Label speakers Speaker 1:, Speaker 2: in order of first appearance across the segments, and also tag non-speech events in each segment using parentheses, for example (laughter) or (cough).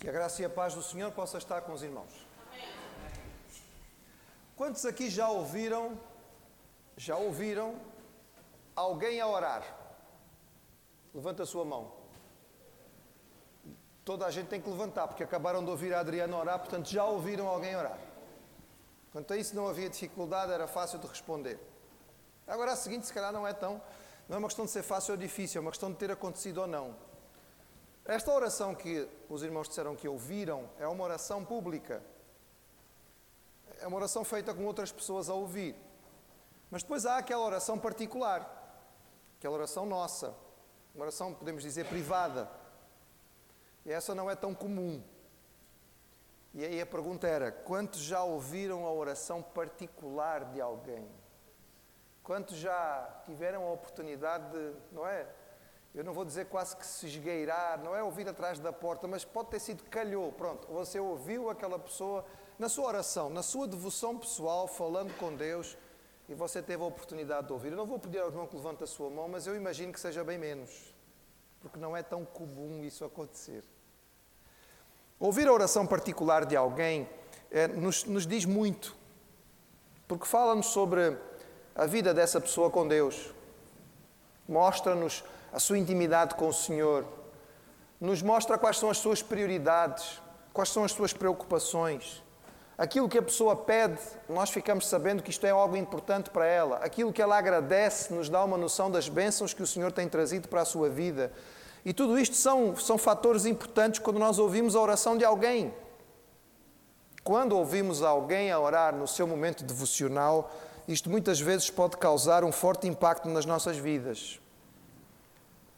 Speaker 1: Que a graça e a paz do Senhor possa estar com os irmãos. Quantos aqui já ouviram, já ouviram alguém a orar? Levanta a sua mão. Toda a gente tem que levantar, porque acabaram de ouvir a Adriana orar, portanto já ouviram alguém orar. Quanto a isso não havia dificuldade, era fácil de responder. Agora a seguinte, se calhar não é tão, não é uma questão de ser fácil ou difícil, é uma questão de ter acontecido ou não. Esta oração que os irmãos disseram que ouviram é uma oração pública. É uma oração feita com outras pessoas a ouvir. Mas depois há aquela oração particular, aquela oração nossa, uma oração, podemos dizer, privada. E essa não é tão comum. E aí a pergunta era: quantos já ouviram a oração particular de alguém? Quantos já tiveram a oportunidade de, não é? Eu não vou dizer quase que se esgueirar, não é ouvir atrás da porta, mas pode ter sido calhou, pronto. Você ouviu aquela pessoa na sua oração, na sua devoção pessoal, falando com Deus, e você teve a oportunidade de ouvir. Eu não vou pedir ao irmão que levante a sua mão, mas eu imagino que seja bem menos, porque não é tão comum isso acontecer. Ouvir a oração particular de alguém é, nos, nos diz muito, porque fala-nos sobre a vida dessa pessoa com Deus, mostra-nos a sua intimidade com o Senhor, nos mostra quais são as suas prioridades, quais são as suas preocupações. Aquilo que a pessoa pede, nós ficamos sabendo que isto é algo importante para ela. Aquilo que ela agradece nos dá uma noção das bênçãos que o Senhor tem trazido para a sua vida. E tudo isto são, são fatores importantes quando nós ouvimos a oração de alguém. Quando ouvimos alguém a orar no seu momento devocional, isto muitas vezes pode causar um forte impacto nas nossas vidas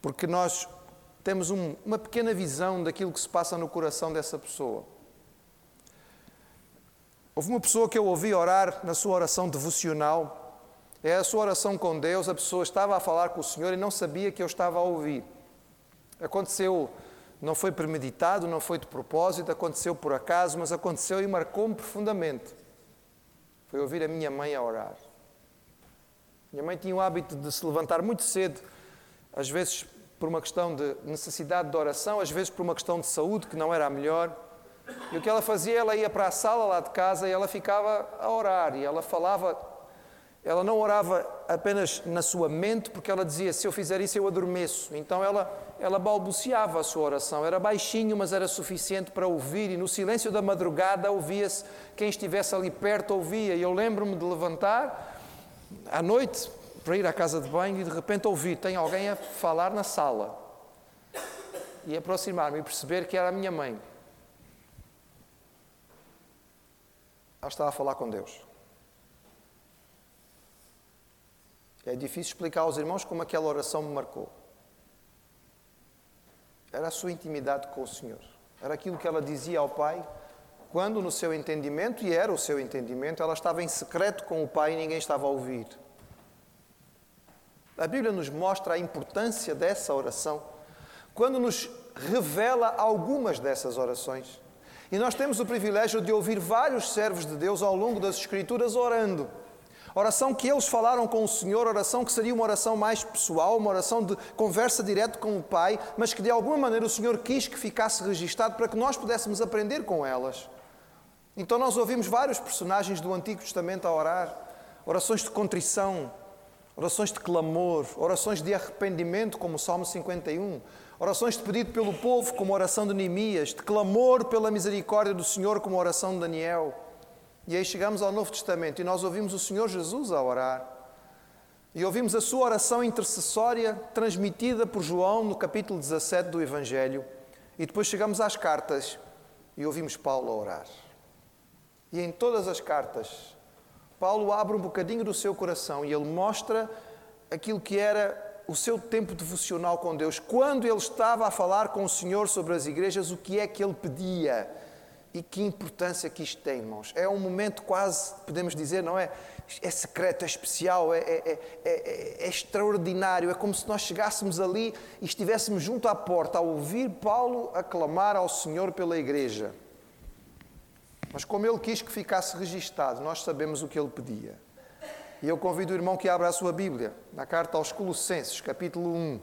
Speaker 1: porque nós temos um, uma pequena visão daquilo que se passa no coração dessa pessoa. Houve uma pessoa que eu ouvi orar na sua oração devocional, é a sua oração com Deus, a pessoa estava a falar com o Senhor e não sabia que eu estava a ouvir. Aconteceu, não foi premeditado, não foi de propósito, aconteceu por acaso, mas aconteceu e marcou-me profundamente. Foi ouvir a minha mãe a orar. Minha mãe tinha o hábito de se levantar muito cedo, às vezes por uma questão de necessidade de oração, às vezes por uma questão de saúde que não era a melhor. E o que ela fazia, ela ia para a sala lá de casa e ela ficava a orar e ela falava. Ela não orava apenas na sua mente, porque ela dizia: se eu fizer isso, eu adormeço. Então ela, ela balbuciava a sua oração. Era baixinho, mas era suficiente para ouvir. E no silêncio da madrugada ouvia-se, quem estivesse ali perto ouvia. E eu lembro-me de levantar à noite, para ir à casa de banho e de repente ouvir, tem alguém a falar na sala. E aproximar-me e perceber que era a minha mãe. Ela estava a falar com Deus. É difícil explicar aos irmãos como aquela oração me marcou. Era a sua intimidade com o Senhor. Era aquilo que ela dizia ao Pai, quando no seu entendimento, e era o seu entendimento, ela estava em secreto com o Pai e ninguém estava a ouvir. A Bíblia nos mostra a importância dessa oração quando nos revela algumas dessas orações. E nós temos o privilégio de ouvir vários servos de Deus ao longo das Escrituras orando. Oração que eles falaram com o Senhor, oração que seria uma oração mais pessoal, uma oração de conversa direta com o Pai, mas que de alguma maneira o Senhor quis que ficasse registado para que nós pudéssemos aprender com elas. Então nós ouvimos vários personagens do Antigo Testamento a orar, orações de contrição, orações de clamor, orações de arrependimento, como o Salmo 51, orações de pedido pelo povo, como a oração de Neemias, de clamor pela misericórdia do Senhor, como a oração de Daniel. E aí chegamos ao Novo Testamento e nós ouvimos o Senhor Jesus a orar. E ouvimos a sua oração intercessória transmitida por João no capítulo 17 do Evangelho. E depois chegamos às cartas e ouvimos Paulo a orar. E em todas as cartas, Paulo abre um bocadinho do seu coração e ele mostra aquilo que era o seu tempo devocional com Deus. Quando ele estava a falar com o Senhor sobre as igrejas, o que é que ele pedia? E que importância que isto tem, irmãos. É um momento quase, podemos dizer, não é? É secreto, é especial, é, é, é, é, extraordinário. É como se nós chegássemos ali e estivéssemos junto à porta a ouvir Paulo aclamar ao Senhor pela igreja. Mas como ele quis que ficasse registado, nós sabemos o que ele pedia. E eu convido o irmão que abra a sua Bíblia, na carta aos Colossenses, capítulo 1.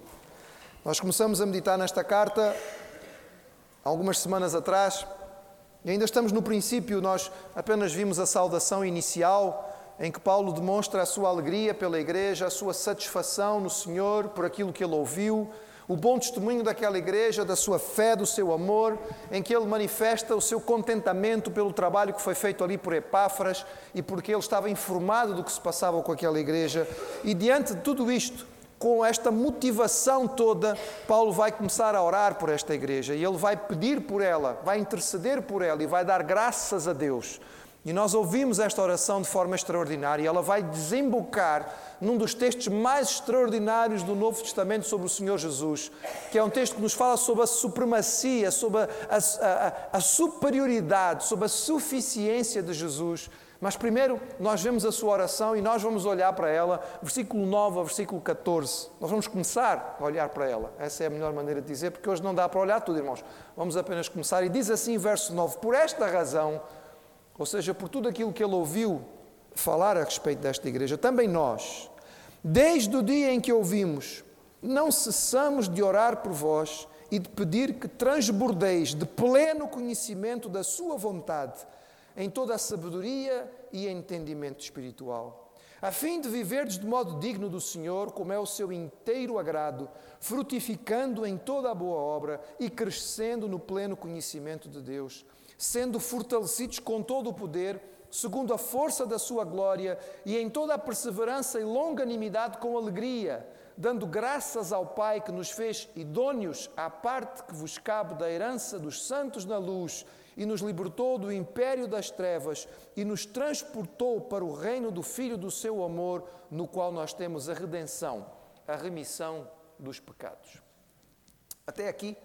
Speaker 1: Nós começamos a meditar nesta carta algumas semanas atrás, e ainda estamos no princípio, nós apenas vimos a saudação inicial, em que Paulo demonstra a sua alegria pela igreja, a sua satisfação no Senhor por aquilo que ele ouviu, o bom testemunho daquela igreja, da sua fé, do seu amor, em que ele manifesta o seu contentamento pelo trabalho que foi feito ali por Epáfras e porque ele estava informado do que se passava com aquela igreja. E diante de tudo isto, com esta motivação toda, Paulo vai começar a orar por esta igreja e ele vai pedir por ela, vai interceder por ela e vai dar graças a Deus. E nós ouvimos esta oração de forma extraordinária ela vai desembocar num dos textos mais extraordinários do Novo Testamento sobre o Senhor Jesus, que é um texto que nos fala sobre a supremacia, sobre a, a, a, a superioridade, sobre a suficiência de Jesus mas primeiro nós vemos a sua oração e nós vamos olhar para ela, versículo 9 ao versículo 14. Nós vamos começar a olhar para ela. Essa é a melhor maneira de dizer, porque hoje não dá para olhar tudo, irmãos. Vamos apenas começar. E diz assim, verso 9: Por esta razão, ou seja, por tudo aquilo que ele ouviu falar a respeito desta igreja, também nós, desde o dia em que ouvimos, não cessamos de orar por vós e de pedir que transbordeis de pleno conhecimento da Sua vontade em toda a sabedoria e entendimento espiritual, a fim de viverdes de modo digno do Senhor, como é o seu inteiro agrado, frutificando em toda a boa obra e crescendo no pleno conhecimento de Deus, sendo fortalecidos com todo o poder, segundo a força da sua glória, e em toda a perseverança e longanimidade com alegria, dando graças ao Pai que nos fez idôneos à parte que vos cabe da herança dos santos na luz e nos libertou do império das trevas e nos transportou para o reino do Filho do seu amor, no qual nós temos a redenção, a remissão dos pecados. Até aqui,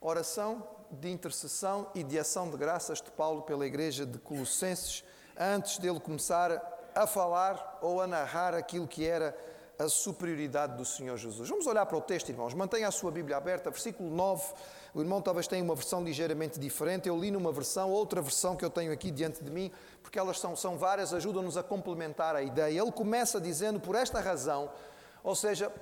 Speaker 1: oração de intercessão e de ação de graças de Paulo pela igreja de Colossenses, antes dele começar a falar ou a narrar aquilo que era a superioridade do Senhor Jesus. Vamos olhar para o texto, irmãos. Mantenha a sua Bíblia aberta, versículo 9 o irmão talvez tenha uma versão ligeiramente diferente. Eu li numa versão, outra versão que eu tenho aqui diante de mim, porque elas são, são várias, ajudam-nos a complementar a ideia. Ele começa dizendo, por esta razão, ou seja,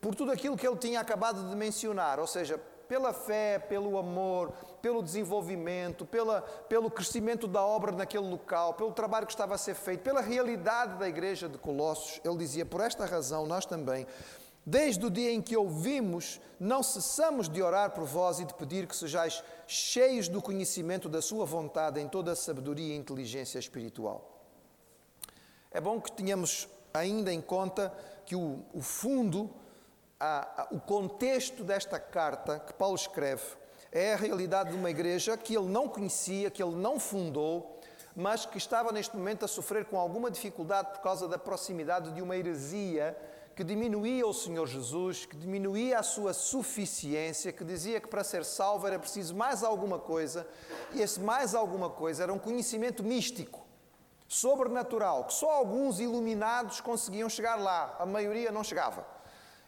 Speaker 1: por tudo aquilo que ele tinha acabado de mencionar, ou seja, pela fé, pelo amor, pelo desenvolvimento, pela, pelo crescimento da obra naquele local, pelo trabalho que estava a ser feito, pela realidade da igreja de Colossos. Ele dizia: Por esta razão, nós também, Desde o dia em que ouvimos, não cessamos de orar por vós e de pedir que sejais cheios do conhecimento da Sua vontade em toda a sabedoria e inteligência espiritual. É bom que tenhamos ainda em conta que o, o fundo, a, a, o contexto desta carta que Paulo escreve é a realidade de uma igreja que ele não conhecia, que ele não fundou, mas que estava neste momento a sofrer com alguma dificuldade por causa da proximidade de uma heresia que diminuía o Senhor Jesus, que diminuía a sua suficiência, que dizia que para ser salvo era preciso mais alguma coisa, e esse mais alguma coisa era um conhecimento místico, sobrenatural, que só alguns iluminados conseguiam chegar lá, a maioria não chegava.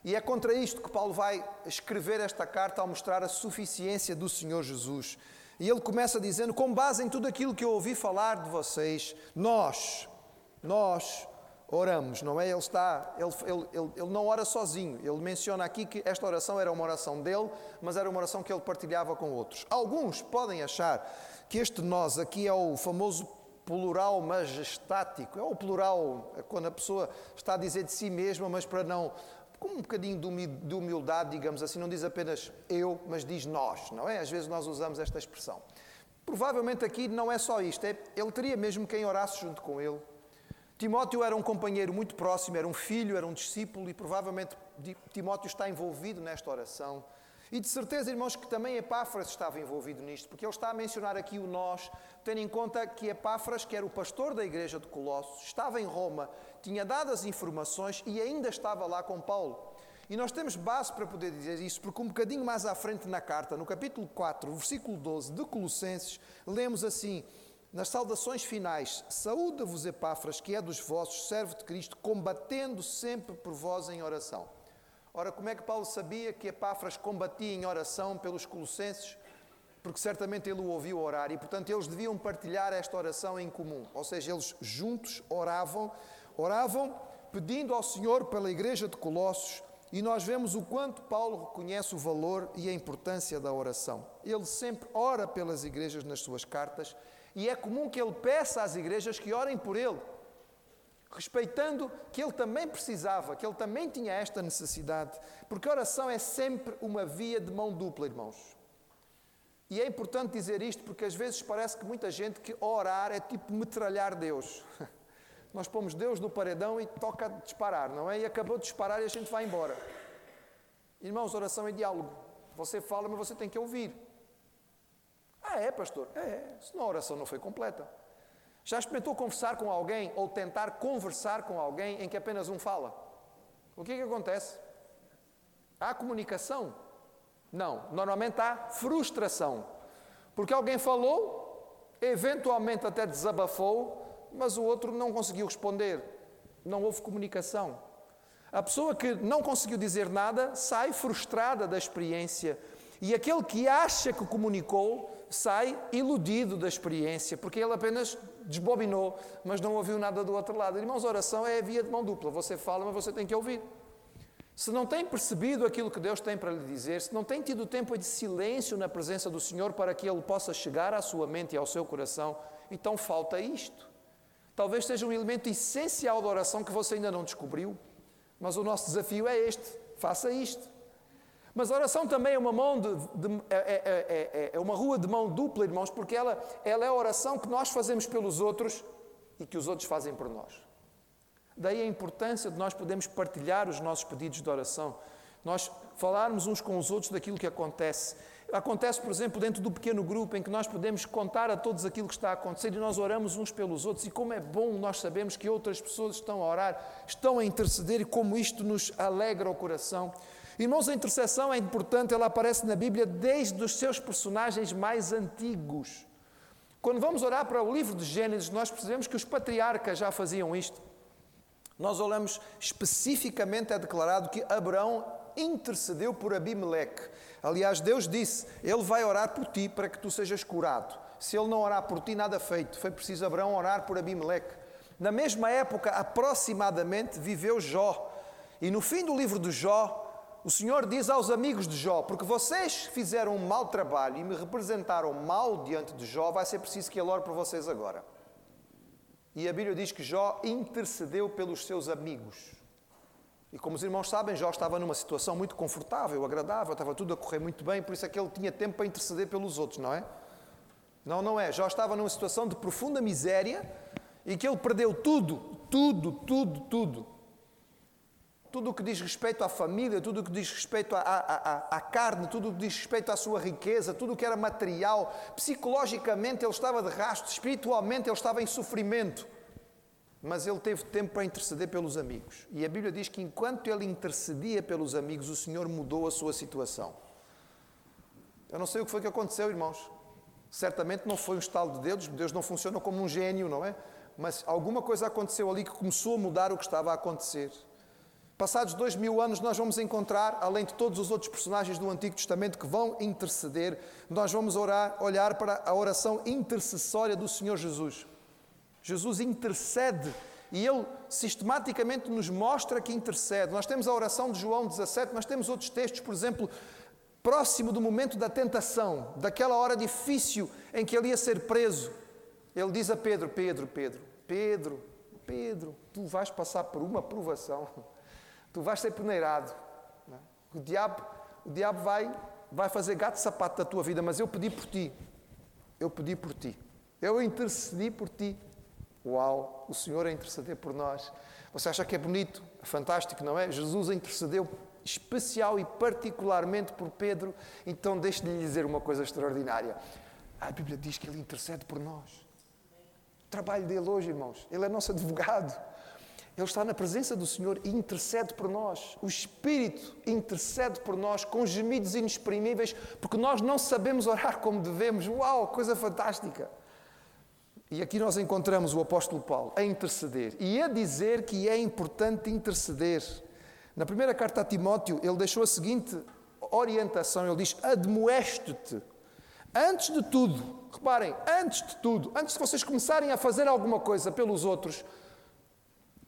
Speaker 1: E é contra isto que Paulo vai escrever esta carta ao mostrar a suficiência do Senhor Jesus. E ele começa dizendo: com base em tudo aquilo que eu ouvi falar de vocês, nós, nós, oramos, não é? Ele está, ele, ele, ele, ele, não ora sozinho. Ele menciona aqui que esta oração era uma oração dele, mas era uma oração que ele partilhava com outros. Alguns podem achar que este nós aqui é o famoso plural majestático, é o plural é quando a pessoa está a dizer de si mesma, mas para não com um bocadinho de humildade, digamos assim, não diz apenas eu, mas diz nós, não é? Às vezes nós usamos esta expressão. Provavelmente aqui não é só isto, é, ele teria mesmo quem orasse junto com ele, Timóteo era um companheiro muito próximo, era um filho, era um discípulo e provavelmente Timóteo está envolvido nesta oração. E de certeza, irmãos, que também Epáfras estava envolvido nisto, porque ele está a mencionar aqui o nós, tendo em conta que Epáfras, que era o pastor da igreja de Colossos, estava em Roma, tinha dado as informações e ainda estava lá com Paulo. E nós temos base para poder dizer isso, porque um bocadinho mais à frente na carta, no capítulo 4, versículo 12 de Colossenses, lemos assim: nas saudações finais, saúda-vos Epáfras, que é dos vossos, servo de Cristo, combatendo sempre por vós em oração. Ora, como é que Paulo sabia que Epáfras combatia em oração pelos colossenses? Porque certamente ele o ouviu orar e, portanto, eles deviam partilhar esta oração em comum. Ou seja, eles juntos oravam, oravam pedindo ao Senhor pela igreja de Colossos E nós vemos o quanto Paulo reconhece o valor e a importância da oração. Ele sempre ora pelas igrejas nas suas cartas e é comum que ele peça às igrejas que orem por ele, respeitando que ele também precisava, que ele também tinha esta necessidade, porque a oração é sempre uma via de mão dupla, irmãos. E é importante dizer isto porque às vezes parece que muita gente que orar é tipo metralhar Deus. (laughs) Nós pomos Deus no paredão e toca disparar, não é? E acabou de disparar e a gente vai embora. Irmãos, oração é diálogo. Você fala, mas você tem que ouvir. Ah, é, pastor? É, senão a oração não foi completa. Já experimentou conversar com alguém ou tentar conversar com alguém em que apenas um fala? O que é que acontece? Há comunicação? Não. Normalmente há frustração. Porque alguém falou, eventualmente até desabafou, mas o outro não conseguiu responder. Não houve comunicação. A pessoa que não conseguiu dizer nada sai frustrada da experiência. E aquele que acha que comunicou sai iludido da experiência, porque ele apenas desbobinou, mas não ouviu nada do outro lado. Irmãos, oração é a via de mão dupla. Você fala, mas você tem que ouvir. Se não tem percebido aquilo que Deus tem para lhe dizer, se não tem tido tempo de silêncio na presença do Senhor para que Ele possa chegar à sua mente e ao seu coração, então falta isto. Talvez seja um elemento essencial da oração que você ainda não descobriu, mas o nosso desafio é este: faça isto. Mas a oração também é uma mão de, de é, é, é, é, uma rua de mão dupla, irmãos, porque ela, ela é a oração que nós fazemos pelos outros e que os outros fazem por nós. Daí a importância de nós podermos partilhar os nossos pedidos de oração, nós falarmos uns com os outros daquilo que acontece. Acontece, por exemplo, dentro do pequeno grupo em que nós podemos contar a todos aquilo que está a acontecer e nós oramos uns pelos outros. E como é bom nós sabemos que outras pessoas estão a orar, estão a interceder e como isto nos alegra o coração. Irmãos, a intercessão é importante, ela aparece na Bíblia desde os seus personagens mais antigos. Quando vamos orar para o livro de Gênesis, nós percebemos que os patriarcas já faziam isto. Nós olhamos especificamente, é declarado que Abraão intercedeu por Abimeleque. Aliás, Deus disse: Ele vai orar por ti para que tu sejas curado. Se ele não orar por ti, nada feito. Foi preciso Abraão orar por Abimeleque. Na mesma época, aproximadamente, viveu Jó. E no fim do livro de Jó, o Senhor diz aos amigos de Jó: Porque vocês fizeram um mau trabalho e me representaram mal diante de Jó, vai ser preciso que ele ore por vocês agora. E a Bíblia diz que Jó intercedeu pelos seus amigos. E como os irmãos sabem, Jó estava numa situação muito confortável, agradável, estava tudo a correr muito bem, por isso é que ele tinha tempo para interceder pelos outros, não é? Não, não é. Jó estava numa situação de profunda miséria e que ele perdeu tudo, tudo, tudo, tudo. Tudo o que diz respeito à família, tudo o que diz respeito à, à, à, carne, tudo o que diz respeito à sua riqueza, tudo o que era material. Psicologicamente ele estava de rastro, espiritualmente ele estava em sofrimento mas ele teve tempo para interceder pelos amigos. E a Bíblia diz que enquanto ele intercedia pelos amigos, o Senhor mudou a sua situação. Eu não sei o que foi que aconteceu, irmãos. Certamente não foi um estalo de Deus, Deus não funciona como um gênio, não é? Mas alguma coisa aconteceu ali que começou a mudar o que estava a acontecer. Passados dois mil anos, nós vamos encontrar, além de todos os outros personagens do Antigo Testamento que vão interceder, nós vamos orar, olhar para a oração intercessória do Senhor Jesus. Jesus intercede e ele sistematicamente nos mostra que intercede. Nós temos a oração de João 17, mas temos outros textos, por exemplo, próximo do momento da tentação, daquela hora difícil em que ele ia ser preso. Ele diz a Pedro: Pedro, Pedro, Pedro, Pedro, tu vais passar por uma provação, tu vais ser peneirado. É? O diabo, o diabo vai, vai fazer gato sapato da tua vida, mas eu pedi por ti. Eu pedi por ti. Eu intercedi por ti. Uau, o Senhor a interceder por nós. Você acha que é bonito? É fantástico, não é? Jesus intercedeu especial e particularmente por Pedro. Então, deixe-lhe dizer uma coisa extraordinária. A Bíblia diz que ele intercede por nós. O trabalho dele hoje, irmãos, ele é nosso advogado. Ele está na presença do Senhor e intercede por nós. O Espírito intercede por nós com gemidos inexprimíveis, porque nós não sabemos orar como devemos. Uau, coisa fantástica! E aqui nós encontramos o apóstolo Paulo a interceder e a dizer que é importante interceder. Na primeira carta a Timóteo, ele deixou a seguinte orientação: ele diz: Admoeste-te. Antes de tudo, reparem, antes de tudo, antes de vocês começarem a fazer alguma coisa pelos outros,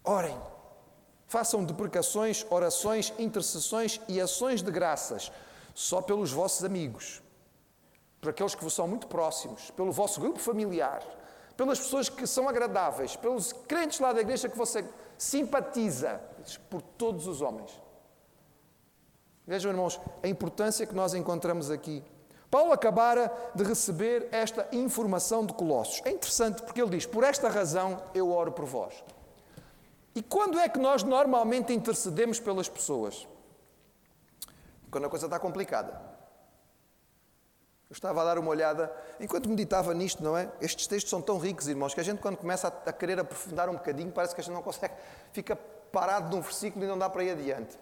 Speaker 1: orem. Façam deprecações, orações, intercessões e ações de graças só pelos vossos amigos, por aqueles que vos são muito próximos, pelo vosso grupo familiar, pelas pessoas que são agradáveis, pelos crentes lá da igreja que você simpatiza, por todos os homens. Vejam, irmãos, a importância que nós encontramos aqui. Paulo acabara de receber esta informação de Colossos. É interessante porque ele diz: Por esta razão eu oro por vós. E quando é que nós normalmente intercedemos pelas pessoas? Quando a coisa está complicada. Eu estava a dar uma olhada, enquanto meditava nisto, não é? Estes textos são tão ricos, irmãos, que a gente, quando começa a, querer aprofundar um bocadinho, parece que a gente não consegue, fica parado num versículo e não dá para ir adiante.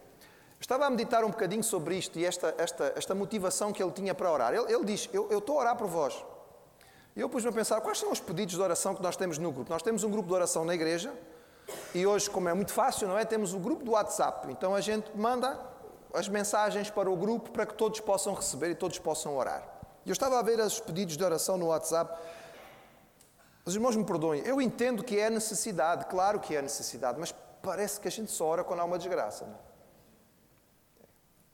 Speaker 1: Estava a meditar um bocadinho sobre isto e esta, esta, esta motivação que ele tinha para orar. Ele, ele diz: eu, eu estou a orar por vós. E eu pus-me a pensar: quais são os pedidos de oração que nós temos no grupo? Nós temos um grupo de oração na igreja, e hoje, como é muito fácil, não é? Temos o grupo do WhatsApp. Então a gente manda as mensagens para o grupo para que todos possam receber e todos possam orar. Eu estava a ver os pedidos de oração no WhatsApp. Os irmãos me perdoem, eu entendo que é necessidade, claro que é necessidade, mas parece que a gente só ora quando há uma desgraça. Não é?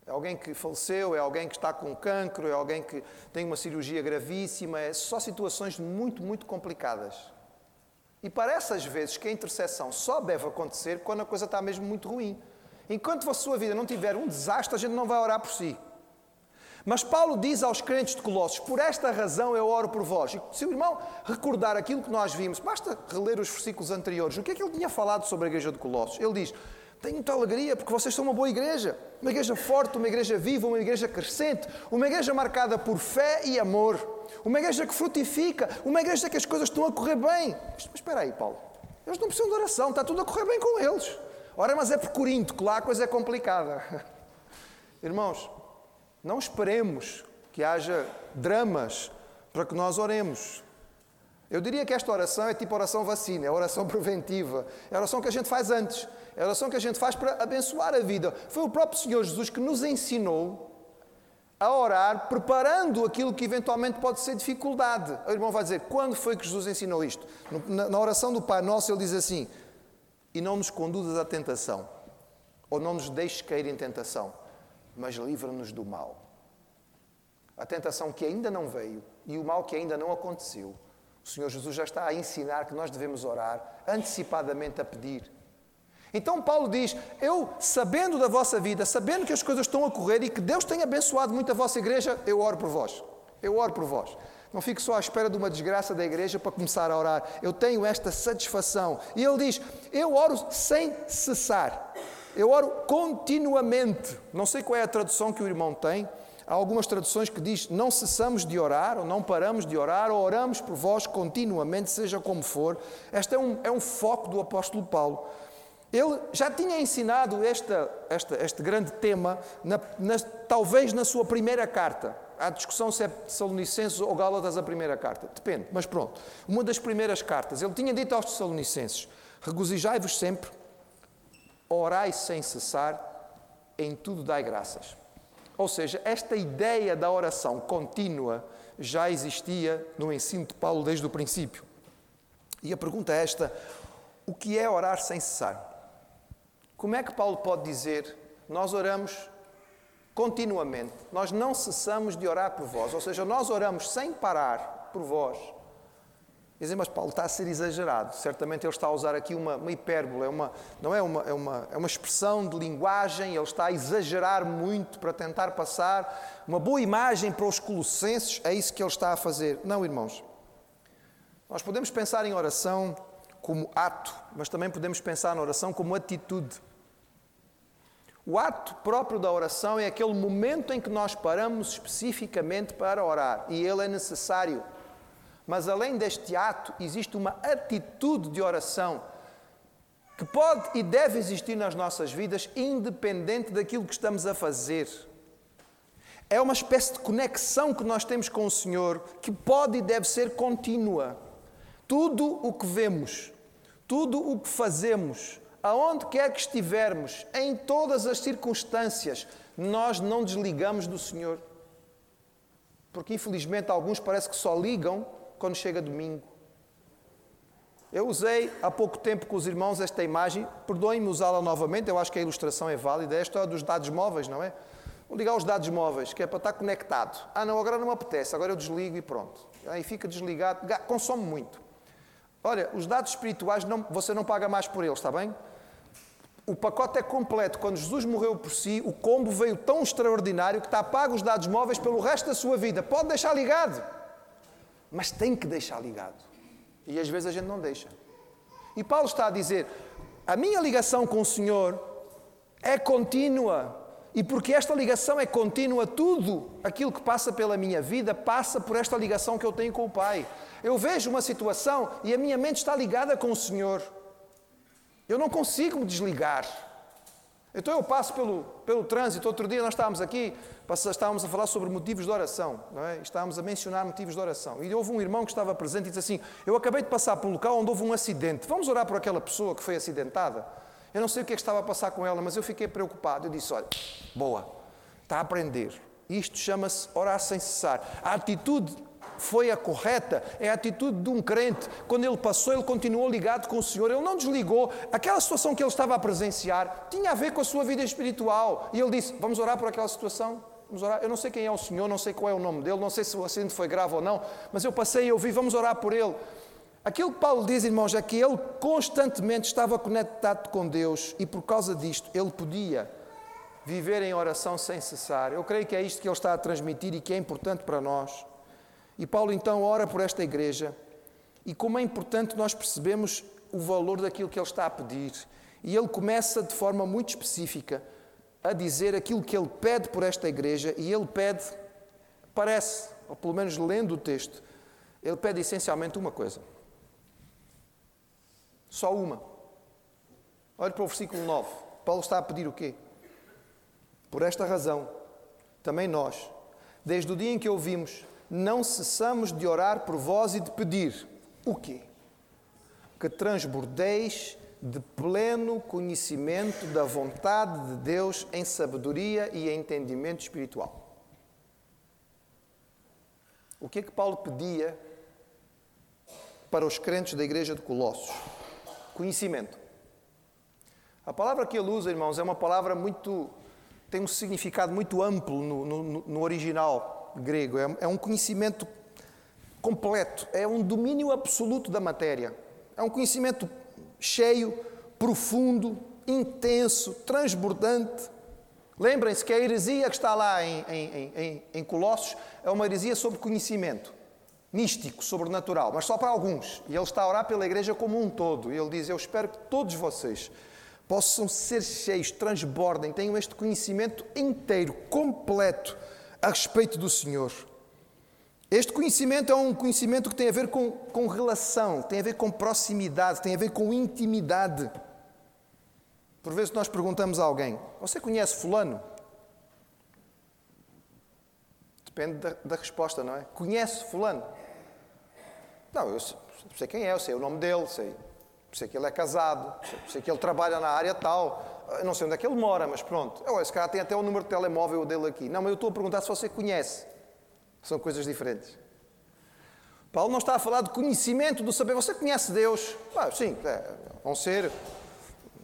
Speaker 1: é alguém que faleceu, é alguém que está com cancro, é alguém que tem uma cirurgia gravíssima, é só situações muito, muito complicadas. E parece às vezes que a intercessão só deve acontecer quando a coisa está mesmo muito ruim. Enquanto a sua vida não tiver um desastre, a gente não vai orar por si. Mas Paulo diz aos crentes de Colossos: Por esta razão eu oro por vós. E se o irmão recordar aquilo que nós vimos, basta reler os versículos anteriores. O que é que ele tinha falado sobre a igreja de Colossos? Ele diz: tenho muita alegria porque vocês são uma boa igreja, uma igreja forte, uma igreja viva, uma igreja crescente, uma igreja marcada por fé e amor, uma igreja que frutifica, uma igreja que as coisas estão a correr bem. Mas, espera aí, Paulo, eles não precisam de oração, está tudo a correr bem com eles. Ora, mas é por Corinto, que lá a coisa é complicada. (laughs) Irmãos, não esperemos que haja dramas para que nós oremos. Eu diria que esta oração é tipo oração vacina, é oração preventiva, é oração que a gente faz antes. É oração que a gente faz para abençoar a vida. Foi o próprio Senhor Jesus que nos ensinou a orar, preparando aquilo que eventualmente pode ser dificuldade. O irmão vai dizer: quando foi que Jesus ensinou isto? Na oração do Pai Nosso, ele diz assim: E não nos conduzas à tentação, ou não nos deixes cair em tentação, mas livra-nos do mal. A tentação que ainda não veio e o mal que ainda não aconteceu. O Senhor Jesus já está a ensinar que nós devemos orar antecipadamente a pedir então Paulo diz: Eu, sabendo da vossa vida, sabendo que as coisas estão a correr e que Deus tem abençoado muito a vossa igreja, eu oro por vós. Eu oro por vós. Não fico só à espera de uma desgraça da igreja para começar a orar. Eu tenho esta satisfação. E ele diz: Eu oro sem cessar. Eu oro continuamente. Não sei qual é a tradução que o irmão tem. Há algumas traduções que diz não cessamos de orar, ou não paramos de orar, ou oramos por vós continuamente, seja como for. Este é um, é um foco do apóstolo Paulo. Ele já tinha ensinado esta, esta, este grande tema, na, na, talvez na sua primeira carta. Há discussão se é Tessalonicenses ou Gálatas a primeira carta. Depende, mas pronto. Uma das primeiras cartas. Ele tinha dito aos Tessalonicenses: Regozijai-vos sempre, orai sem cessar, em tudo dai graças. Ou seja, esta ideia da oração contínua já existia no ensino de Paulo desde o princípio. E a pergunta é esta: o que é orar sem cessar? Como é que Paulo pode dizer: Nós oramos continuamente, nós não cessamos de orar por vós, ou seja, nós oramos sem parar por vós. Dizem, mas Paulo está a ser exagerado. Certamente ele está a usar aqui uma, uma hipérbole, é uma, não é uma, é, uma, é uma expressão de linguagem, ele está a exagerar muito para tentar passar uma boa imagem para os colossenses, é isso que ele está a fazer. Não, irmãos. Nós podemos pensar em oração como ato, mas também podemos pensar na oração como atitude. O ato próprio da oração é aquele momento em que nós paramos especificamente para orar e ele é necessário. Mas além deste ato, existe uma atitude de oração que pode e deve existir nas nossas vidas, independente daquilo que estamos a fazer. É uma espécie de conexão que nós temos com o Senhor que pode e deve ser contínua. Tudo o que vemos, tudo o que fazemos, aonde quer que estivermos, em todas as circunstâncias, nós não desligamos do Senhor. Porque infelizmente alguns parece que só ligam quando chega domingo. Eu usei há pouco tempo com os irmãos esta imagem, perdoem-me usá-la novamente, eu acho que a ilustração é válida. Esta é dos dados móveis, não é? Vou ligar os dados móveis, que é para estar conectado. Ah, não, agora não me apetece, agora eu desligo e pronto. Aí fica desligado, consome muito. Olha, os dados espirituais não, você não paga mais por eles, está bem? O pacote é completo. Quando Jesus morreu por si, o combo veio tão extraordinário que está pago os dados móveis pelo resto da sua vida. Pode deixar ligado, mas tem que deixar ligado. E às vezes a gente não deixa. E Paulo está a dizer: a minha ligação com o Senhor é contínua. E porque esta ligação é contínua, tudo aquilo que passa pela minha vida passa por esta ligação que eu tenho com o Pai. Eu vejo uma situação e a minha mente está ligada com o Senhor. Eu não consigo me desligar. Então eu passo pelo, pelo trânsito. Outro dia nós estávamos aqui, estávamos a falar sobre motivos de oração, não é? estávamos a mencionar motivos de oração. E houve um irmão que estava presente e disse assim: Eu acabei de passar por um local onde houve um acidente. Vamos orar por aquela pessoa que foi acidentada? Eu não sei o que é que estava a passar com ela, mas eu fiquei preocupado. Eu disse: Olha, boa, está a aprender. Isto chama-se orar sem cessar. A atitude foi a correta, é a atitude de um crente. Quando ele passou, ele continuou ligado com o Senhor, ele não desligou. Aquela situação que ele estava a presenciar tinha a ver com a sua vida espiritual. E ele disse: Vamos orar por aquela situação? Vamos orar. Eu não sei quem é o Senhor, não sei qual é o nome dele, não sei se o acidente foi grave ou não, mas eu passei e ouvi: Vamos orar por ele. Aquilo que Paulo diz, irmãos, é que ele constantemente estava conectado com Deus e por causa disto ele podia viver em oração sem cessar. Eu creio que é isto que ele está a transmitir e que é importante para nós. E Paulo então ora por esta igreja e como é importante nós percebemos o valor daquilo que ele está a pedir. E ele começa de forma muito específica a dizer aquilo que ele pede por esta igreja e ele pede, parece, ou pelo menos lendo o texto, ele pede essencialmente uma coisa. Só uma. Olhe para o versículo 9. Paulo está a pedir o quê? Por esta razão, também nós, desde o dia em que ouvimos não cessamos de orar por vós e de pedir o quê? Que transbordeis de pleno conhecimento da vontade de Deus em sabedoria e entendimento espiritual. O que é que Paulo pedia para os crentes da igreja de Colossos? Conhecimento. A palavra que ele usa, irmãos, é uma palavra muito. tem um significado muito amplo no, no, no original grego, é, é um conhecimento completo, é um domínio absoluto da matéria. É um conhecimento cheio, profundo, intenso, transbordante. Lembrem-se que a heresia que está lá em, em, em, em, Colossos é uma heresia sobre conhecimento, místico, sobrenatural, mas só para alguns. E ele está a orar pela igreja como um todo. E ele diz: Eu espero que todos vocês possam ser cheios, transbordem, tenham este conhecimento inteiro, completo a respeito do Senhor. Este conhecimento é um conhecimento que tem a ver com, com relação, tem a ver com proximidade, tem a ver com intimidade. Por vezes nós perguntamos a alguém: Você conhece Fulano? Depende da, da resposta, não é? Conhece Fulano? Não, eu sei quem é, eu sei o nome dele, sei, sei que ele é casado, sei, sei que ele trabalha na área tal, eu não sei onde é que ele mora, mas pronto. Eu, esse cara tem até o número de telemóvel dele aqui. Não, mas eu estou a perguntar se você conhece. São coisas diferentes. Paulo não está a falar de conhecimento, do saber. Você conhece Deus? Ah, sim, é, é um ser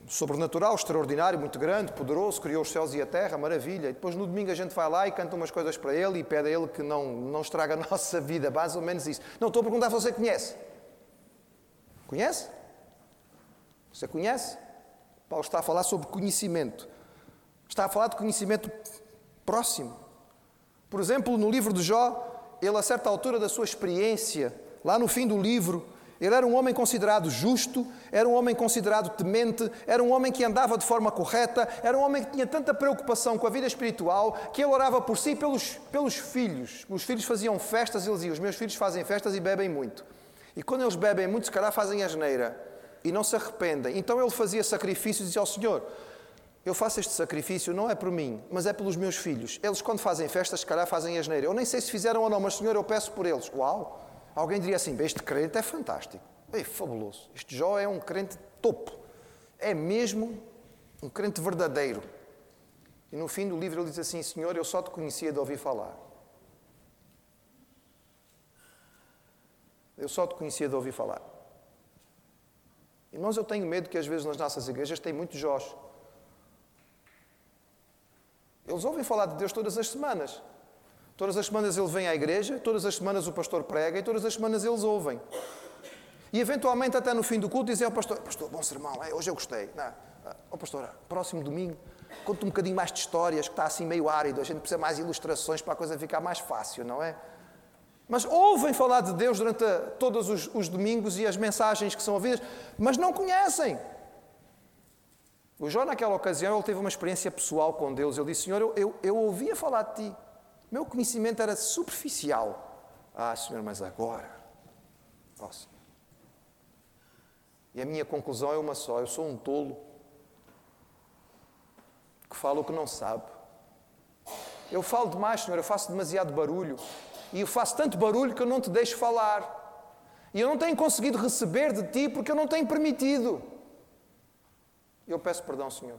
Speaker 1: sobrenatural, extraordinário, muito grande, poderoso, criou os céus e a terra, maravilha. E depois no domingo a gente vai lá e canta umas coisas para ele e pede a ele que não, não estraga a (laughs) nossa vida, mais ou menos isso. Não, estou a perguntar se você conhece. Conhece? Você conhece? Paulo está a falar sobre conhecimento. Está a falar de conhecimento próximo. Por exemplo, no livro de Jó, ele, a certa altura da sua experiência, lá no fim do livro, ele era um homem considerado justo, era um homem considerado temente, era um homem que andava de forma correta, era um homem que tinha tanta preocupação com a vida espiritual que ele orava por si e pelos, pelos filhos. Os filhos faziam festas e ele dizia: Os meus filhos fazem festas e bebem muito. E quando eles bebem muito, se calhar fazem asneira e não se arrependem. Então ele fazia sacrifícios e dizia ao Senhor: Eu faço este sacrifício não é por mim, mas é pelos meus filhos. Eles, quando fazem festas, se calhar fazem asneira. Eu nem sei se fizeram ou não, mas Senhor, eu peço por eles. Uau! Alguém diria assim: Este crente é fantástico, é fabuloso. Este Jó é um crente topo, é mesmo um crente verdadeiro. E no fim do livro ele diz assim: Senhor, eu só te conhecia de ouvir falar. Eu só te conhecia de ouvir falar. Irmãos, eu tenho medo que às vezes nas nossas igrejas tem muitos Jós. Eles ouvem falar de Deus todas as semanas. Todas as semanas ele vem à igreja, todas as semanas o pastor prega e todas as semanas eles ouvem. E eventualmente, até no fim do culto, dizem ao pastor: Pastor, bom sermão, é, hoje eu gostei. Não, oh, pastor, próximo domingo, conta um bocadinho mais de histórias, que está assim meio árido, a gente precisa mais ilustrações para a coisa ficar mais fácil, não é? Mas ouvem falar de Deus durante todos os, os domingos e as mensagens que são ouvidas, mas não conhecem. O Jó, naquela ocasião, ele teve uma experiência pessoal com Deus. Ele disse: Senhor, eu, eu, eu ouvia falar de ti, meu conhecimento era superficial. Ah, Senhor, mas agora. Oh, Senhor. E a minha conclusão é uma só: eu sou um tolo que fala o que não sabe. Eu falo demais, Senhor, eu faço demasiado barulho. E eu faço tanto barulho que eu não te deixo falar. E eu não tenho conseguido receber de ti porque eu não tenho permitido. Eu peço perdão, Senhor.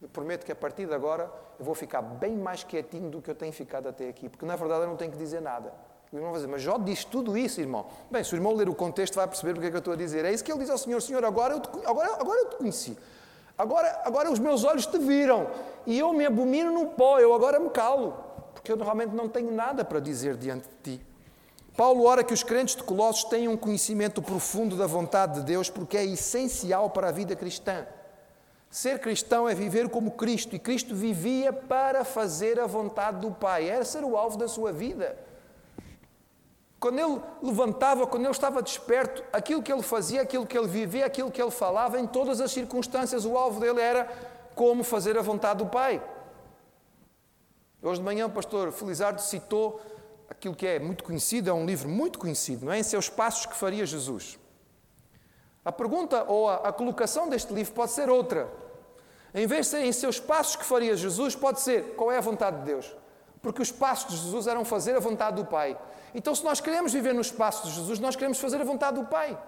Speaker 1: Eu prometo que a partir de agora eu vou ficar bem mais quietinho do que eu tenho ficado até aqui, porque na verdade eu não tenho que dizer nada. O irmão vai dizer, mas Jó diz tudo isso, irmão. Bem, se o irmão ler o contexto vai perceber porque é que eu estou a dizer. É isso que ele diz ao Senhor, Senhor, agora eu te, agora, agora eu te conheci. Agora, agora os meus olhos te viram e eu me abomino no pó, eu agora me calo, porque eu realmente não tenho nada para dizer diante de ti. Paulo ora que os crentes de Colossos tenham um conhecimento profundo da vontade de Deus, porque é essencial para a vida cristã. Ser cristão é viver como Cristo, e Cristo vivia para fazer a vontade do Pai, era ser o alvo da sua vida. Quando ele levantava, quando ele estava desperto, aquilo que ele fazia, aquilo que ele vivia, aquilo que ele falava, em todas as circunstâncias, o alvo dele era como fazer a vontade do Pai. Hoje de manhã o pastor Felizardo citou aquilo que é muito conhecido, é um livro muito conhecido, não é? Em seus passos que faria Jesus. A pergunta ou a, a colocação deste livro pode ser outra. Em vez de ser em seus passos que faria Jesus, pode ser qual é a vontade de Deus. Porque os passos de Jesus eram fazer a vontade do Pai. Então, se nós queremos viver nos passos de Jesus, nós queremos fazer a vontade do Pai.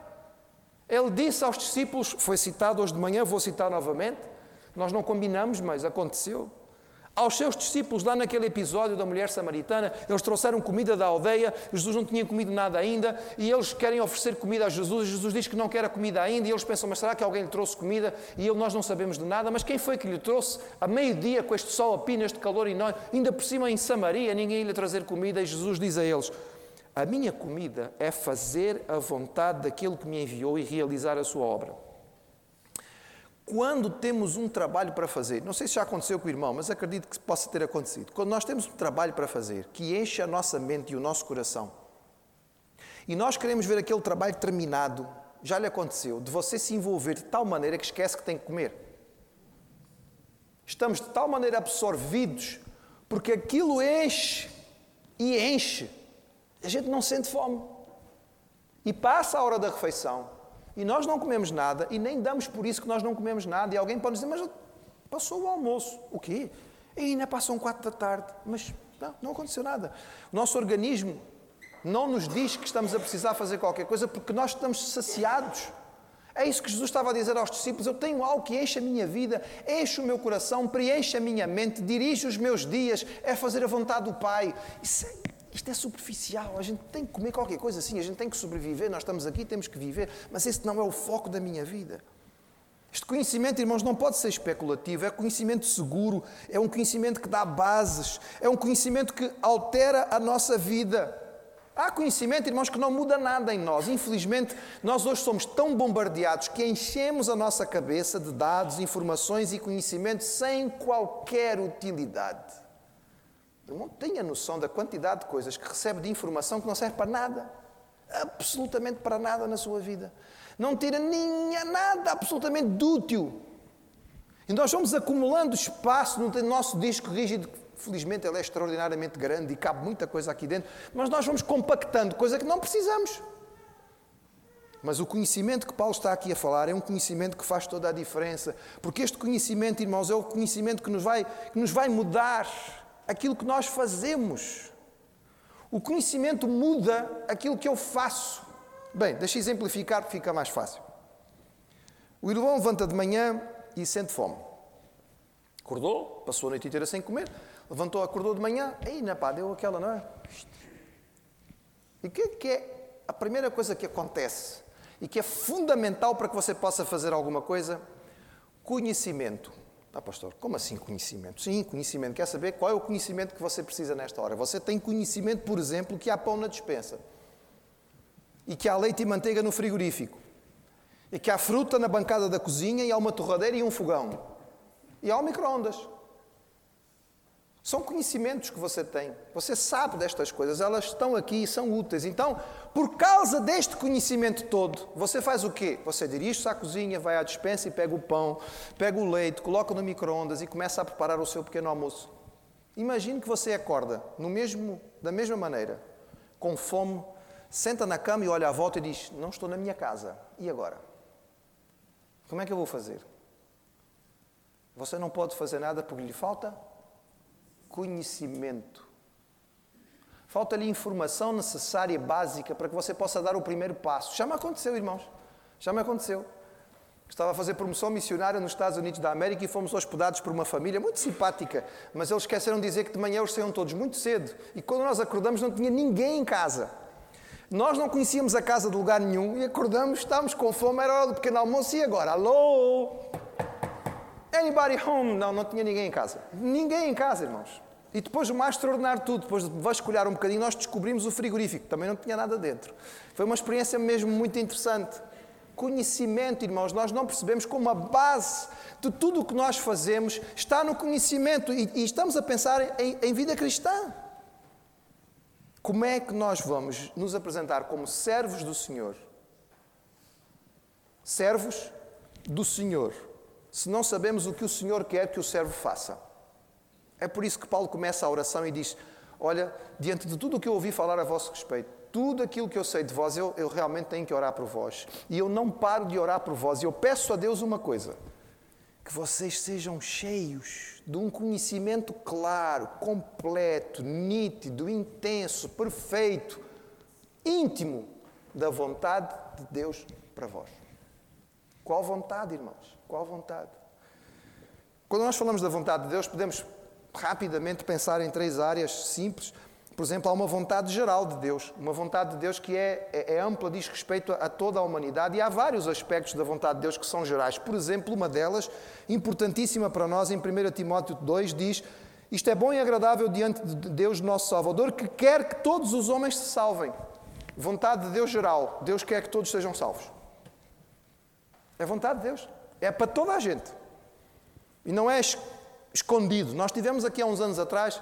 Speaker 1: Ele disse aos discípulos, foi citado hoje de manhã, vou citar novamente, nós não combinamos, mas aconteceu aos seus discípulos lá naquele episódio da mulher samaritana, eles trouxeram comida da aldeia, Jesus não tinha comido nada ainda, e eles querem oferecer comida a Jesus, e Jesus diz que não quer a comida ainda, e eles pensam, mas será que alguém lhe trouxe comida? E ele, nós não sabemos de nada, mas quem foi que lhe trouxe a meio-dia, com este sol a pino, este calor enorme, ainda por cima em Samaria, ninguém lhe trazer comida, e Jesus diz a eles, a minha comida é fazer a vontade daquele que me enviou e realizar a sua obra quando temos um trabalho para fazer, não sei se já aconteceu com o irmão, mas acredito que possa ter acontecido. Quando nós temos um trabalho para fazer que enche a nossa mente e o nosso coração, e nós queremos ver aquele trabalho terminado, já lhe aconteceu, de você se envolver de tal maneira que esquece que tem que comer. Estamos de tal maneira absorvidos, porque aquilo enche e enche, a gente não sente fome. E passa a hora da refeição, e nós não comemos nada e nem damos por isso que nós não comemos nada. E alguém pode dizer, mas passou o almoço. O quê? E ainda passam quatro da tarde. Mas não, não aconteceu nada. O nosso organismo não nos diz que estamos a precisar fazer qualquer coisa porque nós estamos saciados. É isso que Jesus estava a dizer aos discípulos: Eu tenho algo que enche a minha vida, enche o meu coração, preenche a minha mente, dirige os meus dias, é fazer a vontade do Pai. Isso é isto é superficial, a gente tem que comer qualquer coisa assim, a gente tem que sobreviver, nós estamos aqui, temos que viver, mas esse não é o foco da minha vida. Este conhecimento, irmãos, não pode ser especulativo, é conhecimento seguro, é um conhecimento que dá bases, é um conhecimento que altera a nossa vida. Há conhecimento, irmãos, que não muda nada em nós. Infelizmente, nós hoje somos tão bombardeados que enchemos a nossa cabeça de dados, informações e conhecimento sem qualquer utilidade. O irmão tem a noção da quantidade de coisas que recebe de informação que não serve para nada. Absolutamente para nada na sua vida. Não tira nem nada absolutamente de útil. E nós vamos acumulando espaço no nosso disco rígido. Felizmente ele é extraordinariamente grande e cabe muita coisa aqui dentro. Mas nós vamos compactando coisa que não precisamos. Mas o conhecimento que Paulo está aqui a falar é um conhecimento que faz toda a diferença. Porque este conhecimento, irmãos, é o conhecimento que nos vai, que nos vai mudar aquilo que nós fazemos. O conhecimento muda aquilo que eu faço. Bem, deixa exemplificar fica mais fácil. O irmão levanta de manhã e sente fome. Acordou, passou a noite inteira sem comer, levantou, acordou de manhã, aí na pá, deu aquela, não é? E o é que é a primeira coisa que acontece? e que é fundamental para que você possa fazer alguma coisa? Conhecimento. Ah, pastor, como assim conhecimento? Sim, conhecimento. Quer saber qual é o conhecimento que você precisa nesta hora? Você tem conhecimento, por exemplo, que há pão na despensa e que há leite e manteiga no frigorífico e que há fruta na bancada da cozinha e há uma torradeira e um fogão e há um micro-ondas. São conhecimentos que você tem. Você sabe destas coisas, elas estão aqui e são úteis. Então, por causa deste conhecimento todo, você faz o quê? Você dirige-se à cozinha, vai à despensa e pega o pão, pega o leite, coloca no micro-ondas e começa a preparar o seu pequeno almoço. Imagine que você acorda no mesmo, da mesma maneira, com fome, senta na cama e olha à volta e diz: Não estou na minha casa. E agora? Como é que eu vou fazer? Você não pode fazer nada porque lhe falta conhecimento. Falta-lhe informação necessária, básica, para que você possa dar o primeiro passo. Já me aconteceu, irmãos. Já me aconteceu. Estava a fazer promoção missionária nos Estados Unidos da América e fomos hospedados por uma família muito simpática, mas eles esqueceram de dizer que de manhã eles saíam todos muito cedo. E quando nós acordamos não tinha ninguém em casa. Nós não conhecíamos a casa de lugar nenhum e acordamos, estávamos com fome, era hora do pequeno almoço e agora? Alô? Anybody home? Não, não tinha ninguém em casa. Ninguém em casa, irmãos. E depois, o mais extraordinário de tudo, depois de vasculhar um bocadinho, nós descobrimos o frigorífico. Também não tinha nada dentro. Foi uma experiência mesmo muito interessante. Conhecimento, irmãos, nós não percebemos como a base de tudo o que nós fazemos está no conhecimento e, e estamos a pensar em, em vida cristã. Como é que nós vamos nos apresentar como servos do Senhor? Servos do Senhor se não sabemos o que o Senhor quer que o servo faça. É por isso que Paulo começa a oração e diz: Olha, diante de tudo o que eu ouvi falar a vosso respeito, tudo aquilo que eu sei de vós, eu, eu realmente tenho que orar por vós. E eu não paro de orar por vós. E eu peço a Deus uma coisa: que vocês sejam cheios de um conhecimento claro, completo, nítido, intenso, perfeito, íntimo da vontade de Deus para vós. Qual vontade, irmãos? Qual vontade? Quando nós falamos da vontade de Deus, podemos rapidamente pensar em três áreas simples. Por exemplo, há uma vontade geral de Deus, uma vontade de Deus que é, é, é, ampla, diz respeito a toda a humanidade, e há vários aspectos da vontade de Deus que são gerais. Por exemplo, uma delas, importantíssima para nós, em 1 Timóteo 2, diz: Isto é bom e agradável diante de Deus, nosso Salvador, que quer que todos os homens se salvem. Vontade de Deus geral, Deus quer que todos sejam salvos. É vontade de Deus. É para toda a gente. E não é escondido. Nós tivemos aqui há uns anos atrás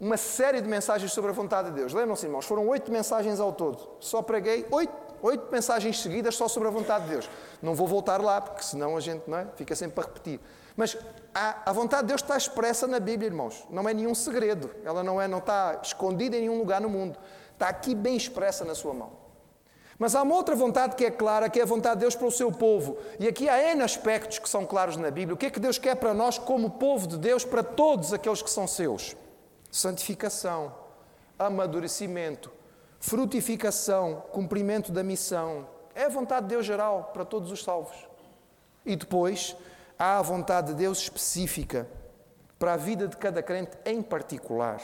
Speaker 1: uma série de mensagens sobre a vontade de Deus. Lembram-se, irmãos? Foram oito mensagens ao todo. Só preguei oito, oito mensagens seguidas só sobre a vontade de Deus. Não vou voltar lá, porque senão a gente não é? fica sempre para repetir. Mas a, a vontade de Deus está expressa na Bíblia, irmãos. Não é nenhum segredo. Ela não, é, não está escondida em nenhum lugar no mundo. Está aqui bem expressa na sua mão. Mas há uma outra vontade que é clara, que é a vontade de Deus para o seu povo. E aqui há N aspectos que são claros na Bíblia. O que é que Deus quer para nós, como povo de Deus, para todos aqueles que são seus? Santificação, amadurecimento, frutificação, cumprimento da missão. É a vontade de Deus geral para todos os salvos. E depois há a vontade de Deus específica para a vida de cada crente em particular.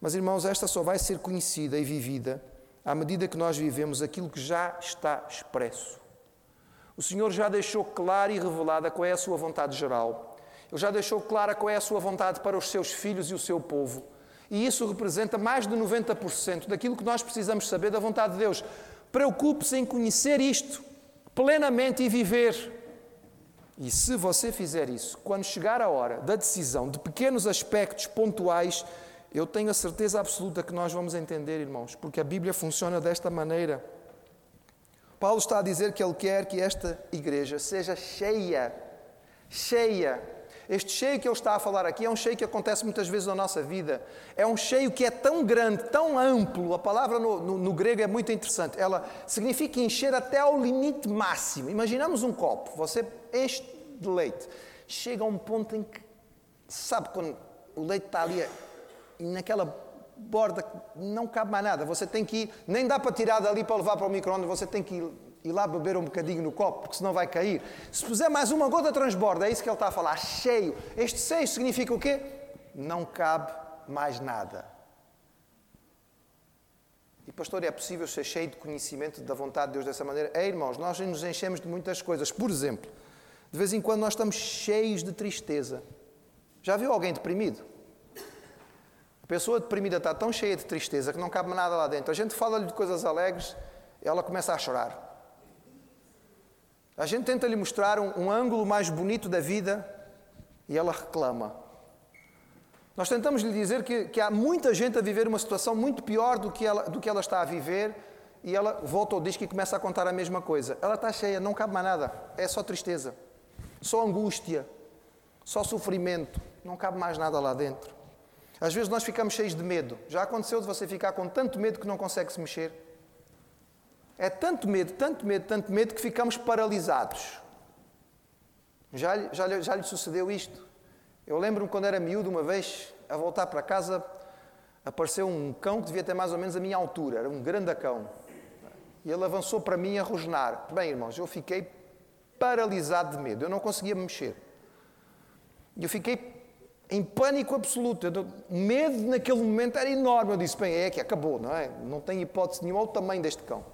Speaker 1: Mas, irmãos, esta só vai ser conhecida e vivida à medida que nós vivemos aquilo que já está expresso. O Senhor já deixou clara e revelada qual é a sua vontade geral. Ele já deixou clara qual é a sua vontade para os seus filhos e o seu povo. E isso representa mais de 90% daquilo que nós precisamos saber da vontade de Deus. Preocupe-se em conhecer isto plenamente e viver. E se você fizer isso, quando chegar a hora da decisão de pequenos aspectos pontuais, eu tenho a certeza absoluta que nós vamos entender, irmãos, porque a Bíblia funciona desta maneira. Paulo está a dizer que ele quer que esta igreja seja cheia, cheia. Este cheio que ele está a falar aqui é um cheio que acontece muitas vezes na nossa vida. É um cheio que é tão grande, tão amplo. A palavra no, no, no grego é muito interessante. Ela significa encher até ao limite máximo. Imaginamos um copo, você enche de leite. Chega a um ponto em que, sabe, quando o leite está ali e naquela borda não cabe mais nada. Você tem que ir, nem dá para tirar dali para levar para o micro-ondas, você tem que ir, ir, lá beber um bocadinho no copo, porque senão vai cair. Se puser mais uma gota, transborda. É isso que ele está a falar, cheio. Este cheio significa o quê? Não cabe mais nada. E pastor, é possível ser cheio de conhecimento da vontade de Deus dessa maneira? É, irmãos, nós nos enchemos de muitas coisas. Por exemplo, de vez em quando nós estamos cheios de tristeza. Já viu alguém deprimido? A pessoa deprimida está tão cheia de tristeza que não cabe nada lá dentro. A gente fala-lhe de coisas alegres, ela começa a chorar. A gente tenta lhe mostrar um, um ângulo mais bonito da vida e ela reclama. Nós tentamos lhe dizer que, que, há muita gente a viver uma situação muito pior do que, ela, do que ela está a viver e ela volta ao disco e começa a contar a mesma coisa. Ela está cheia, não cabe mais nada, é só tristeza, só angústia, só sofrimento, não cabe mais nada lá dentro. Às vezes nós ficamos cheios de medo. Já aconteceu de você ficar com tanto medo que não consegue se mexer? É tanto medo, tanto medo, tanto medo que ficamos paralisados. Já, já, já lhe sucedeu isto? Eu lembro-me quando era miúdo, uma vez, a voltar para casa, apareceu um cão que devia ter mais ou menos a minha altura, era um grande cão. E ele avançou para mim a rosnar. Bem, irmãos, eu fiquei paralisado de medo, eu não conseguia me mexer. Eu fiquei em pânico absoluto. O medo naquele momento era enorme. Eu disse: bem, é que acabou, não é? Não tem hipótese nenhuma o tamanho deste cão.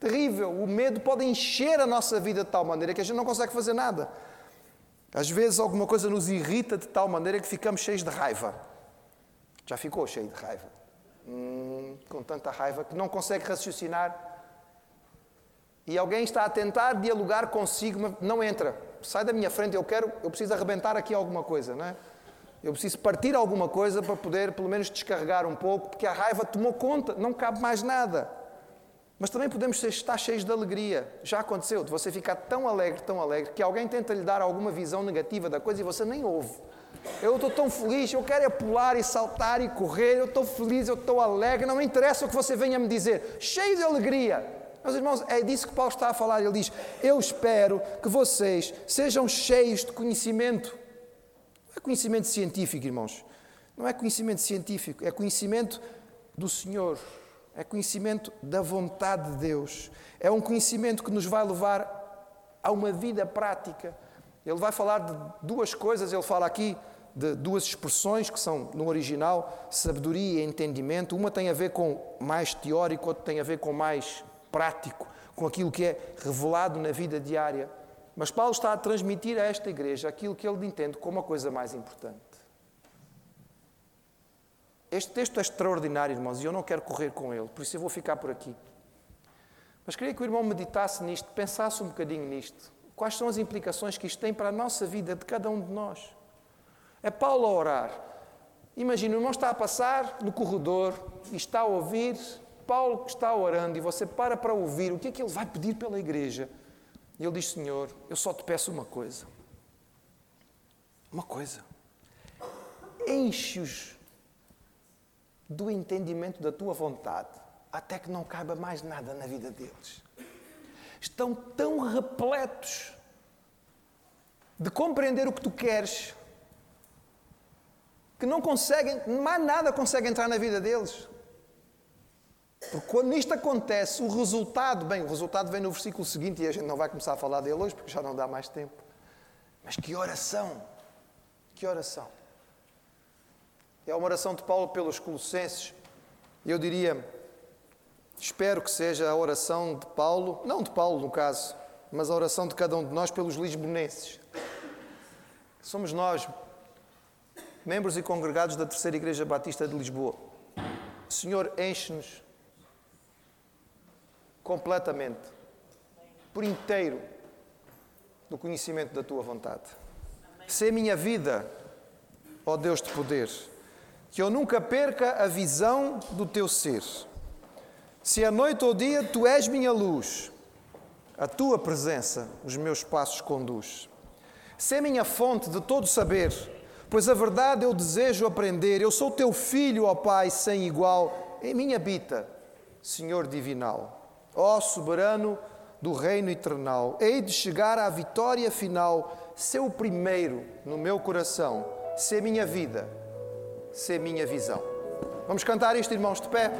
Speaker 1: Terrível. O medo pode encher a nossa vida de tal maneira que a gente não consegue fazer nada. Às vezes alguma coisa nos irrita de tal maneira que ficamos cheios de raiva. Já ficou cheio de raiva. Hum, com tanta raiva que não consegue raciocinar. E alguém está a tentar dialogar consigo, mas não entra. Sai da minha frente, eu quero, eu preciso arrebentar aqui alguma coisa, não é? Eu preciso partir alguma coisa para poder, pelo menos, descarregar um pouco, porque a raiva tomou conta, não cabe mais nada. Mas também podemos estar cheios de alegria. Já aconteceu de você ficar tão alegre, tão alegre, que alguém tenta lhe dar alguma visão negativa da coisa e você nem ouve. Eu estou tão feliz, eu quero é pular e saltar e correr, eu estou feliz, eu estou alegre, não me interessa o que você venha me dizer, cheio de alegria. Meus irmãos, é disso que Paulo está a falar. Ele diz: Eu espero que vocês sejam cheios de conhecimento. Conhecimento científico, irmãos. Não é conhecimento científico, é conhecimento do Senhor. É conhecimento da vontade de Deus. É um conhecimento que nos vai levar a uma vida prática. Ele vai falar de duas coisas. Ele fala aqui de duas expressões que são no original sabedoria e entendimento. Uma tem a ver com mais teórico, outra tem a ver com mais prático, com aquilo que é revelado na vida diária. Mas Paulo está a transmitir a esta igreja aquilo que ele entende como a coisa mais importante. Este texto é extraordinário, irmãos, e eu não quero correr com ele, por isso eu vou ficar por aqui. Mas queria que o irmão meditasse nisto, pensasse um bocadinho nisto. Quais são as implicações que isto tem para a nossa vida, de cada um de nós? É Paulo a orar. Imagina, o irmão está a passar no corredor e está a ouvir Paulo que está orando e você para para ouvir o que é que ele vai pedir pela igreja. E ele diz: Senhor, eu só te peço uma coisa. Uma coisa. Enche-os do entendimento da tua vontade, até que não caiba mais nada na vida deles. Estão tão repletos de compreender o que tu queres que não conseguem, mais nada consegue entrar na vida deles. Porque quando isto acontece, o resultado, bem, o resultado vem no versículo seguinte e a gente não vai começar a falar dele hoje porque já não dá mais tempo. Mas que oração! Que oração! É uma oração de Paulo pelos Colossenses. Eu diria, espero que seja a oração de Paulo, não de Paulo no caso, mas a oração de cada um de nós pelos lisbonenses. Somos nós, membros e congregados da Terceira Igreja Batista de Lisboa. Senhor, enche-nos completamente, por inteiro, do conhecimento da tua vontade. Se a minha vida, ó Deus de poder, que eu nunca perca a visão do teu ser. Se a noite ou dia tu és minha luz, a tua presença os meus passos conduz. Se minha fonte de todo saber, pois a verdade eu desejo aprender. Eu sou teu filho, ó Pai, sem igual, em mim habita, Senhor divinal. Ó soberano do reino eternal, hei de chegar à vitória final, ser o primeiro no meu coração, ser minha vida, ser minha visão. Vamos cantar isto, irmãos, de pé?